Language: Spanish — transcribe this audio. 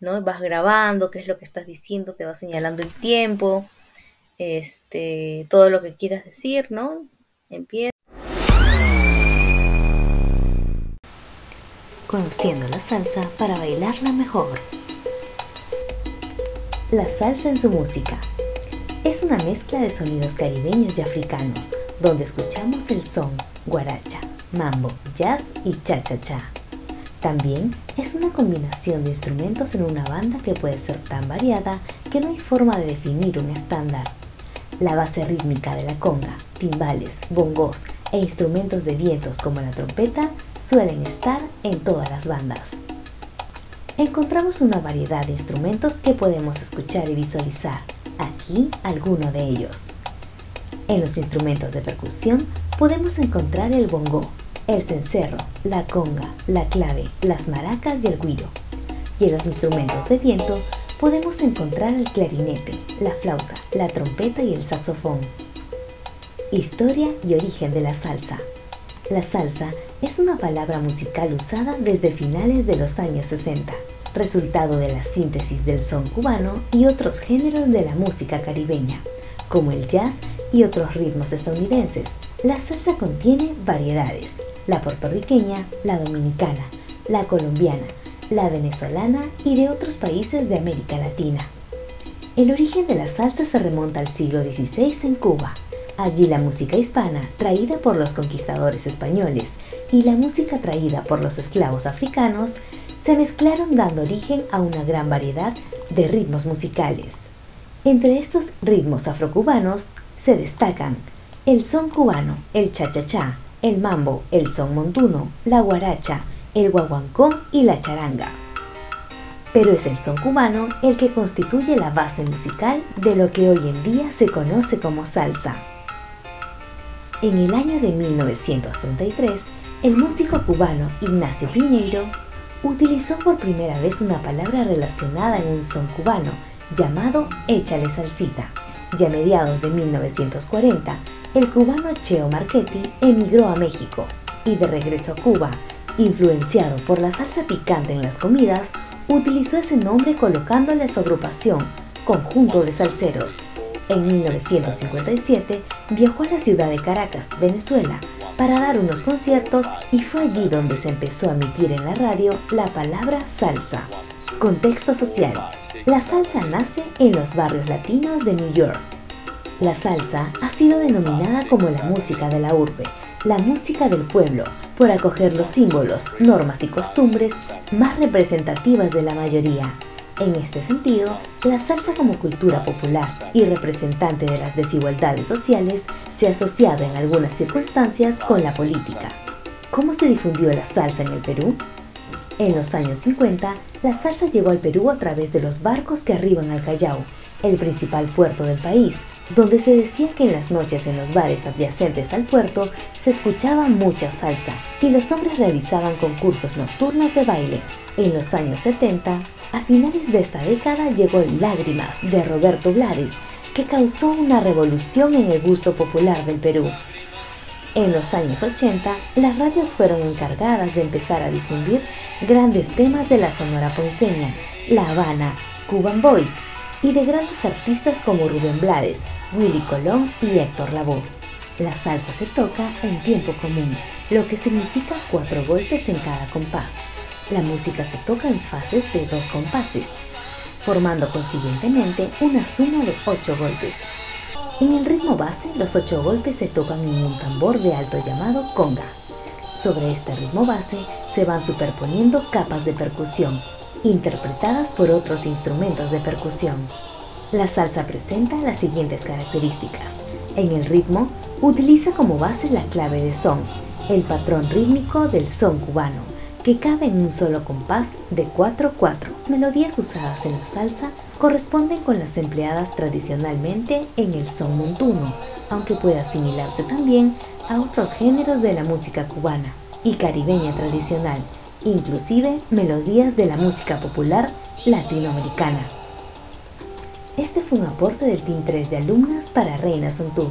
¿no? Vas grabando qué es lo que estás diciendo, te va señalando el tiempo, este, todo lo que quieras decir, ¿no? Empieza. Conociendo la salsa para bailarla mejor. La salsa en su música. Es una mezcla de sonidos caribeños y africanos, donde escuchamos el son, guaracha, mambo, jazz y cha-cha-cha. También es una combinación de instrumentos en una banda que puede ser tan variada que no hay forma de definir un estándar. La base rítmica de la conga, timbales, bongos e instrumentos de vientos como la trompeta suelen estar en todas las bandas. Encontramos una variedad de instrumentos que podemos escuchar y visualizar. Aquí alguno de ellos. En los instrumentos de percusión podemos encontrar el bongo, el cencerro, la conga, la clave, las maracas y el guiro. Y en los instrumentos de viento podemos encontrar el clarinete, la flauta, la trompeta y el saxofón. Historia y origen de la salsa. La salsa es una palabra musical usada desde finales de los años 60, resultado de la síntesis del son cubano y otros géneros de la música caribeña, como el jazz y otros ritmos estadounidenses. La salsa contiene variedades, la puertorriqueña, la dominicana, la colombiana, la venezolana y de otros países de América Latina. El origen de la salsa se remonta al siglo XVI en Cuba. Allí la música hispana, traída por los conquistadores españoles, y la música traída por los esclavos africanos, se mezclaron dando origen a una gran variedad de ritmos musicales. Entre estos ritmos afrocubanos se destacan el son cubano, el cha-cha-cha, el mambo, el son montuno, la guaracha, el guaguancó y la charanga. Pero es el son cubano el que constituye la base musical de lo que hoy en día se conoce como salsa. En el año de 1933, el músico cubano Ignacio Piñeiro utilizó por primera vez una palabra relacionada en un son cubano llamado échale salsita. Ya a mediados de 1940, el cubano Cheo Marchetti emigró a México y de regreso a Cuba, influenciado por la salsa picante en las comidas, utilizó ese nombre colocándole a su agrupación, Conjunto de Salseros. En 1957 viajó a la ciudad de Caracas, Venezuela, para dar unos conciertos y fue allí donde se empezó a emitir en la radio la palabra salsa. Contexto social. La salsa nace en los barrios latinos de New York la salsa ha sido denominada como la música de la urbe, la música del pueblo, por acoger los símbolos, normas y costumbres más representativas de la mayoría. En este sentido, la salsa como cultura popular y representante de las desigualdades sociales se ha asociado en algunas circunstancias con la política. ¿Cómo se difundió la salsa en el Perú? En los años 50, la salsa llegó al Perú a través de los barcos que arriban al Callao, el principal puerto del país, donde se decía que en las noches en los bares adyacentes al puerto se escuchaba mucha salsa y los hombres realizaban concursos nocturnos de baile. En los años 70, a finales de esta década llegó Lágrimas de Roberto Blades, que causó una revolución en el gusto popular del Perú. En los años 80, las radios fueron encargadas de empezar a difundir grandes temas de la Sonora Ponceña, La Habana, Cuban Boys y de grandes artistas como Rubén Blades, Willy Colón y Héctor Lavoe. La salsa se toca en tiempo común, lo que significa cuatro golpes en cada compás. La música se toca en fases de dos compases, formando consiguientemente una suma de ocho golpes. En el ritmo base, los ocho golpes se tocan en un tambor de alto llamado conga. Sobre este ritmo base se van superponiendo capas de percusión, interpretadas por otros instrumentos de percusión. La salsa presenta las siguientes características. En el ritmo, utiliza como base la clave de son, el patrón rítmico del son cubano, que cabe en un solo compás de 4-4. Melodías usadas en la salsa corresponden con las empleadas tradicionalmente en el son montuno, aunque puede asimilarse también a otros géneros de la música cubana y caribeña tradicional, inclusive melodías de la música popular latinoamericana. Este fue un aporte del Team 3 de alumnas para Reina Santú.